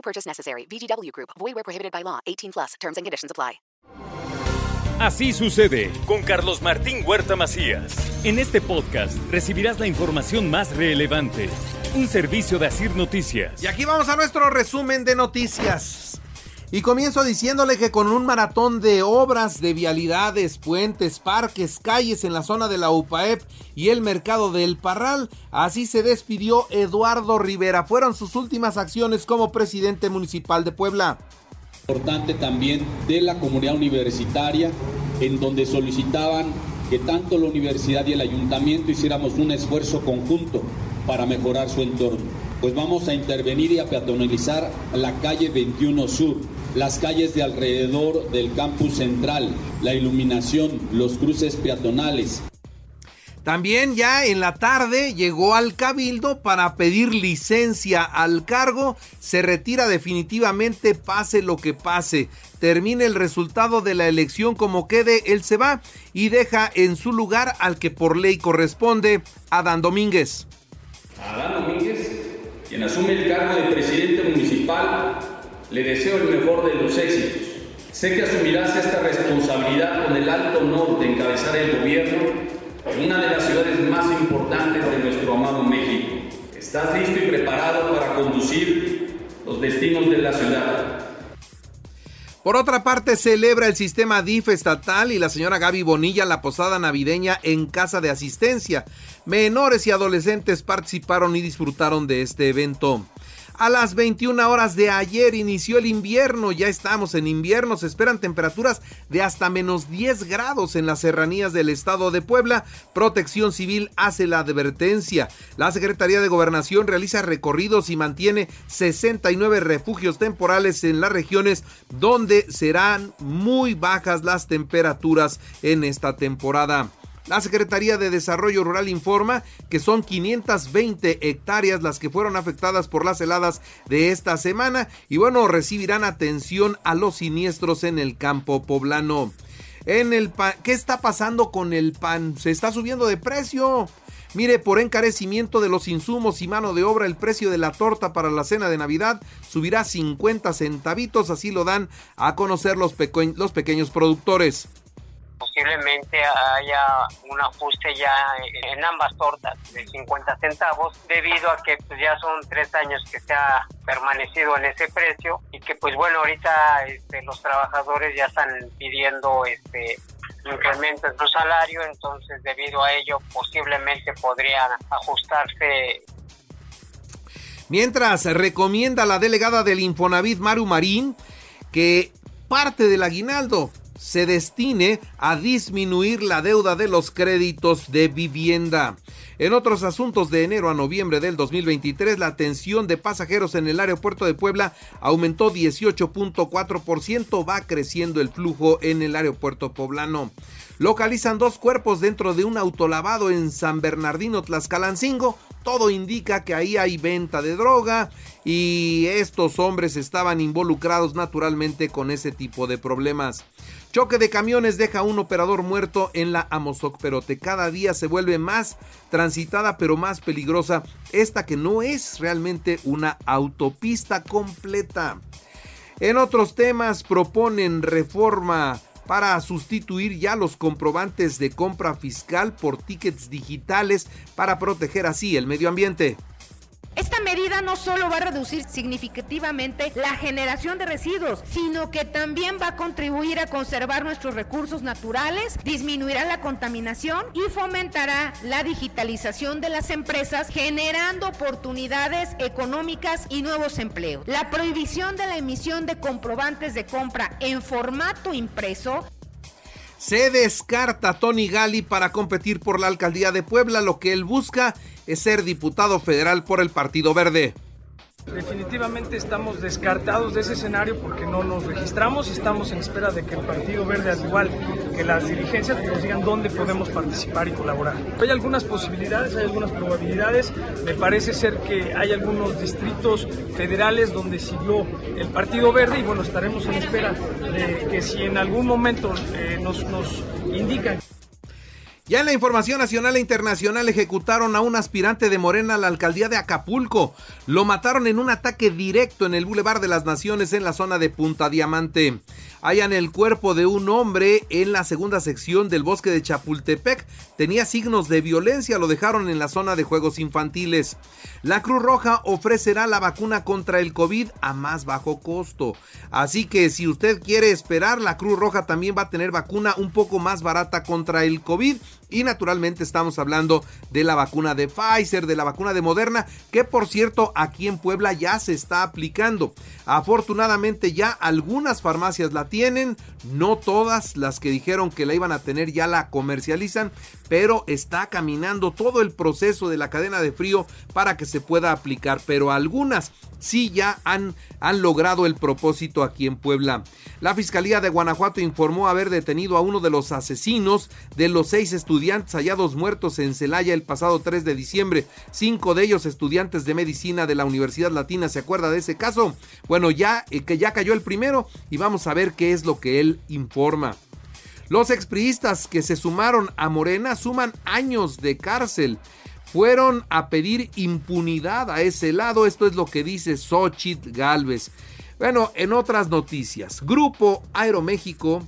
No purchase necessary. VGW Group. Void where prohibited by law. 18 plus. Terms and conditions apply. Así sucede con Carlos Martín Huerta Macías. En este podcast recibirás la información más relevante. Un servicio de Asir Noticias. Y aquí vamos a nuestro resumen de noticias. Y comienzo diciéndole que con un maratón de obras de vialidades, puentes, parques, calles en la zona de la UPAEP y el mercado del Parral, así se despidió Eduardo Rivera. Fueron sus últimas acciones como presidente municipal de Puebla. Importante también de la comunidad universitaria, en donde solicitaban que tanto la universidad y el ayuntamiento hiciéramos un esfuerzo conjunto para mejorar su entorno. Pues vamos a intervenir y a peatonalizar la calle 21 Sur, las calles de alrededor del campus central, la iluminación, los cruces peatonales. También ya en la tarde llegó al cabildo para pedir licencia al cargo. Se retira definitivamente pase lo que pase. Termine el resultado de la elección como quede, él se va y deja en su lugar al que por ley corresponde, Adán Domínguez. Adán Domínguez, quien asume el cargo de presidente municipal, le deseo el mejor de los éxitos. Sé que asumirás esta responsabilidad con el alto honor de encabezar el gobierno en una de las ciudades más importantes de nuestro amado México. ¿Estás listo y preparado para conducir los destinos de la ciudad? Por otra parte, celebra el sistema DIF estatal y la señora Gaby Bonilla la posada navideña en casa de asistencia. Menores y adolescentes participaron y disfrutaron de este evento. A las 21 horas de ayer inició el invierno, ya estamos en invierno, se esperan temperaturas de hasta menos 10 grados en las serranías del estado de Puebla. Protección Civil hace la advertencia. La Secretaría de Gobernación realiza recorridos y mantiene 69 refugios temporales en las regiones donde serán muy bajas las temperaturas en esta temporada. La Secretaría de Desarrollo Rural informa que son 520 hectáreas las que fueron afectadas por las heladas de esta semana y bueno, recibirán atención a los siniestros en el campo poblano. En el pan, ¿qué está pasando con el pan? Se está subiendo de precio. Mire, por encarecimiento de los insumos y mano de obra, el precio de la torta para la cena de Navidad subirá 50 centavitos, así lo dan a conocer los, los pequeños productores posiblemente haya un ajuste ya en ambas tortas de 50 centavos debido a que pues, ya son tres años que se ha permanecido en ese precio y que pues bueno ahorita este, los trabajadores ya están pidiendo este incremento en su salario entonces debido a ello posiblemente podrían ajustarse. Mientras recomienda la delegada del Infonavit Maru Marín que parte del aguinaldo se destine a disminuir la deuda de los créditos de vivienda. En otros asuntos de enero a noviembre del 2023, la atención de pasajeros en el aeropuerto de Puebla aumentó 18.4%, va creciendo el flujo en el aeropuerto poblano. Localizan dos cuerpos dentro de un autolavado en San Bernardino Tlaxcalancingo. Todo indica que ahí hay venta de droga y estos hombres estaban involucrados naturalmente con ese tipo de problemas. Choque de camiones deja un operador muerto en la Amozoc Perote. Cada día se vuelve más transitada pero más peligrosa esta que no es realmente una autopista completa. En otros temas proponen reforma para sustituir ya los comprobantes de compra fiscal por tickets digitales para proteger así el medio ambiente. Esta medida no solo va a reducir significativamente la generación de residuos, sino que también va a contribuir a conservar nuestros recursos naturales, disminuirá la contaminación y fomentará la digitalización de las empresas, generando oportunidades económicas y nuevos empleos. La prohibición de la emisión de comprobantes de compra en formato impreso se descarta Tony Gali para competir por la alcaldía de Puebla. Lo que él busca es ser diputado federal por el Partido Verde. Definitivamente estamos descartados de ese escenario porque no nos registramos y estamos en espera de que el Partido Verde, al igual que las dirigencias, nos digan dónde podemos participar y colaborar. Hay algunas posibilidades, hay algunas probabilidades. Me parece ser que hay algunos distritos federales donde siguió el Partido Verde y bueno, estaremos en espera de que si en algún momento eh, nos, nos indican ya en la información nacional e internacional ejecutaron a un aspirante de Morena a la alcaldía de Acapulco. Lo mataron en un ataque directo en el Boulevard de las Naciones en la zona de Punta Diamante. Hallan el cuerpo de un hombre en la segunda sección del bosque de Chapultepec. Tenía signos de violencia, lo dejaron en la zona de juegos infantiles. La Cruz Roja ofrecerá la vacuna contra el COVID a más bajo costo. Así que si usted quiere esperar, la Cruz Roja también va a tener vacuna un poco más barata contra el COVID y naturalmente estamos hablando de la vacuna de Pfizer, de la vacuna de Moderna, que por cierto aquí en Puebla ya se está aplicando. Afortunadamente ya algunas farmacias la tienen, no todas las que dijeron que la iban a tener ya la comercializan, pero está caminando todo el proceso de la cadena de frío para que se pueda aplicar, pero algunas sí ya han, han logrado el propósito aquí en Puebla. La Fiscalía de Guanajuato informó haber detenido a uno de los asesinos de los seis estudiantes hallados muertos en Celaya el pasado 3 de diciembre, cinco de ellos estudiantes de medicina de la Universidad Latina. ¿Se acuerda de ese caso? Bueno, ya eh, que ya cayó el primero y vamos a ver qué es lo que él informa. Los expriistas que se sumaron a Morena suman años de cárcel. Fueron a pedir impunidad a ese lado. Esto es lo que dice Xochitl Galvez. Bueno, en otras noticias, Grupo Aeroméxico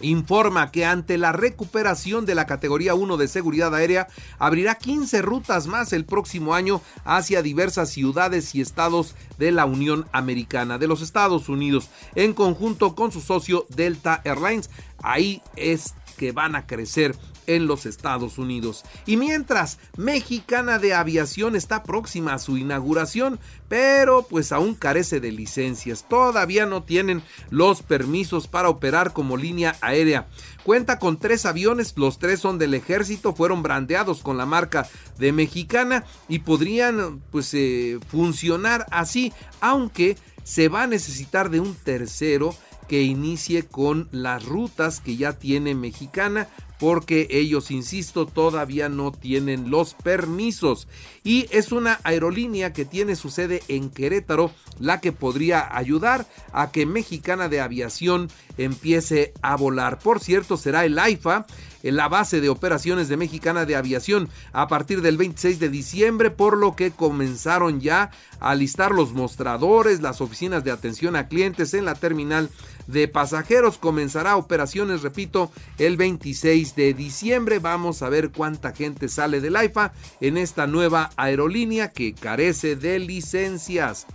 informa que ante la recuperación de la categoría 1 de seguridad aérea, abrirá 15 rutas más el próximo año hacia diversas ciudades y estados de la Unión Americana, de los Estados Unidos, en conjunto con su socio Delta Airlines. Ahí es que van a crecer en los Estados Unidos. Y mientras Mexicana de Aviación está próxima a su inauguración, pero pues aún carece de licencias. Todavía no tienen los permisos para operar como línea aérea. Cuenta con tres aviones, los tres son del ejército, fueron brandeados con la marca de Mexicana y podrían pues eh, funcionar así, aunque se va a necesitar de un tercero que inicie con las rutas que ya tiene Mexicana porque ellos, insisto, todavía no tienen los permisos. Y es una aerolínea que tiene su sede en Querétaro, la que podría ayudar a que Mexicana de Aviación empiece a volar. Por cierto, será el AIFA en la base de operaciones de Mexicana de Aviación a partir del 26 de diciembre, por lo que comenzaron ya a listar los mostradores, las oficinas de atención a clientes en la terminal de pasajeros. Comenzará operaciones, repito, el 26 de diciembre. Vamos a ver cuánta gente sale del AIFA en esta nueva aerolínea que carece de licencias.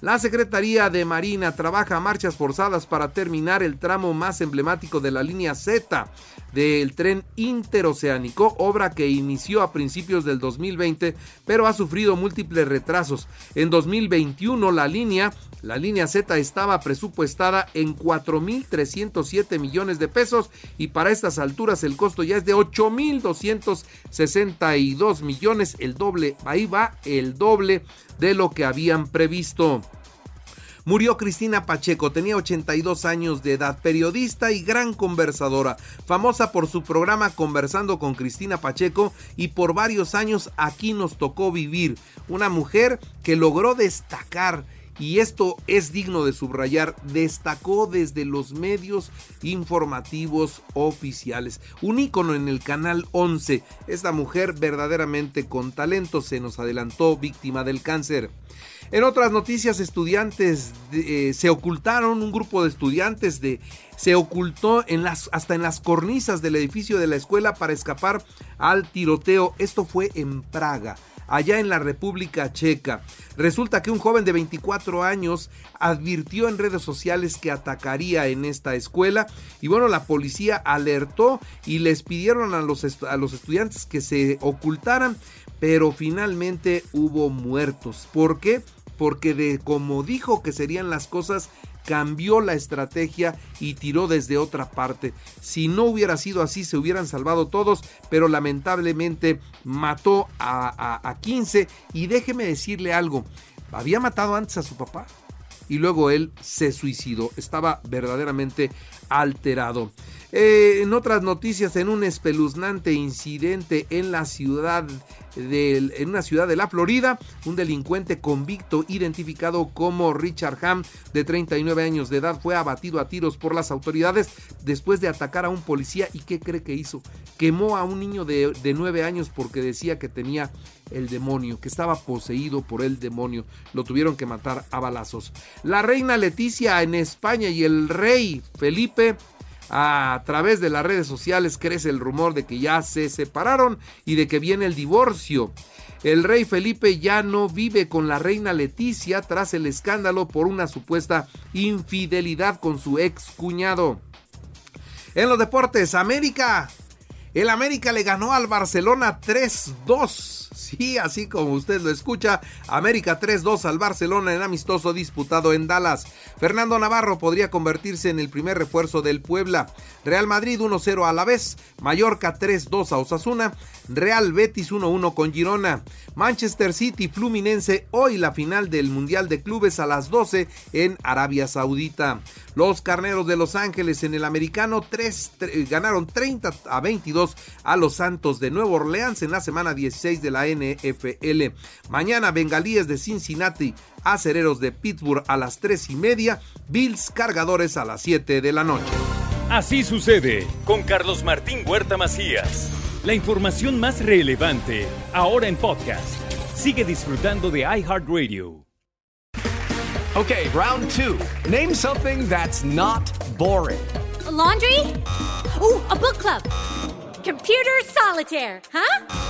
La Secretaría de Marina trabaja a marchas forzadas para terminar el tramo más emblemático de la línea Z del tren interoceánico, obra que inició a principios del 2020, pero ha sufrido múltiples retrasos. En 2021 la línea, la línea Z estaba presupuestada en 4.307 millones de pesos y para estas alturas el costo ya es de 8.262 millones, el doble, ahí va el doble de lo que habían previsto. Murió Cristina Pacheco, tenía 82 años de edad, periodista y gran conversadora, famosa por su programa Conversando con Cristina Pacheco y por varios años aquí nos tocó vivir, una mujer que logró destacar y esto es digno de subrayar, destacó desde los medios informativos oficiales. Un ícono en el canal 11. Esta mujer verdaderamente con talento se nos adelantó víctima del cáncer. En otras noticias, estudiantes eh, se ocultaron, un grupo de estudiantes de, se ocultó en las, hasta en las cornisas del edificio de la escuela para escapar al tiroteo. Esto fue en Praga allá en la República Checa. Resulta que un joven de 24 años advirtió en redes sociales que atacaría en esta escuela y bueno, la policía alertó y les pidieron a los, a los estudiantes que se ocultaran, pero finalmente hubo muertos. ¿Por qué? porque de como dijo que serían las cosas, cambió la estrategia y tiró desde otra parte. Si no hubiera sido así, se hubieran salvado todos, pero lamentablemente mató a, a, 15. Y déjeme decirle algo, había matado antes a su papá y luego él se suicidó. Estaba verdaderamente alterado. Eh, en otras noticias, en un espeluznante incidente en la ciudad en una ciudad de la Florida, un delincuente convicto identificado como Richard Ham, de 39 años de edad, fue abatido a tiros por las autoridades después de atacar a un policía. ¿Y qué cree que hizo? Quemó a un niño de, de 9 años porque decía que tenía el demonio, que estaba poseído por el demonio. Lo tuvieron que matar a balazos. La reina Leticia en España y el rey Felipe a través de las redes sociales crece el rumor de que ya se separaron y de que viene el divorcio. El rey Felipe ya no vive con la reina Leticia tras el escándalo por una supuesta infidelidad con su ex cuñado. En los deportes, América. El América le ganó al Barcelona 3-2 Sí, así como usted lo escucha, América 3-2 al Barcelona en amistoso disputado en Dallas. Fernando Navarro podría convertirse en el primer refuerzo del Puebla. Real Madrid 1-0 a la vez, Mallorca 3-2 a Osasuna, Real Betis 1-1 con Girona, Manchester City Fluminense hoy la final del Mundial de Clubes a las 12 en Arabia Saudita. Los Carneros de Los Ángeles en el americano 3, ganaron 30 a 22 a los Santos de Nueva Orleans en la semana 16 de la NFL. Mañana Bengalíes de Cincinnati, Acereros de Pittsburgh a las 3 y media, Bills Cargadores a las 7 de la noche. Así sucede con Carlos Martín Huerta Macías. La información más relevante ahora en podcast. Sigue disfrutando de iHeartRadio. Okay, round two. Name something that's not boring. laundry? Ooh, a book club. Computer solitaire, huh?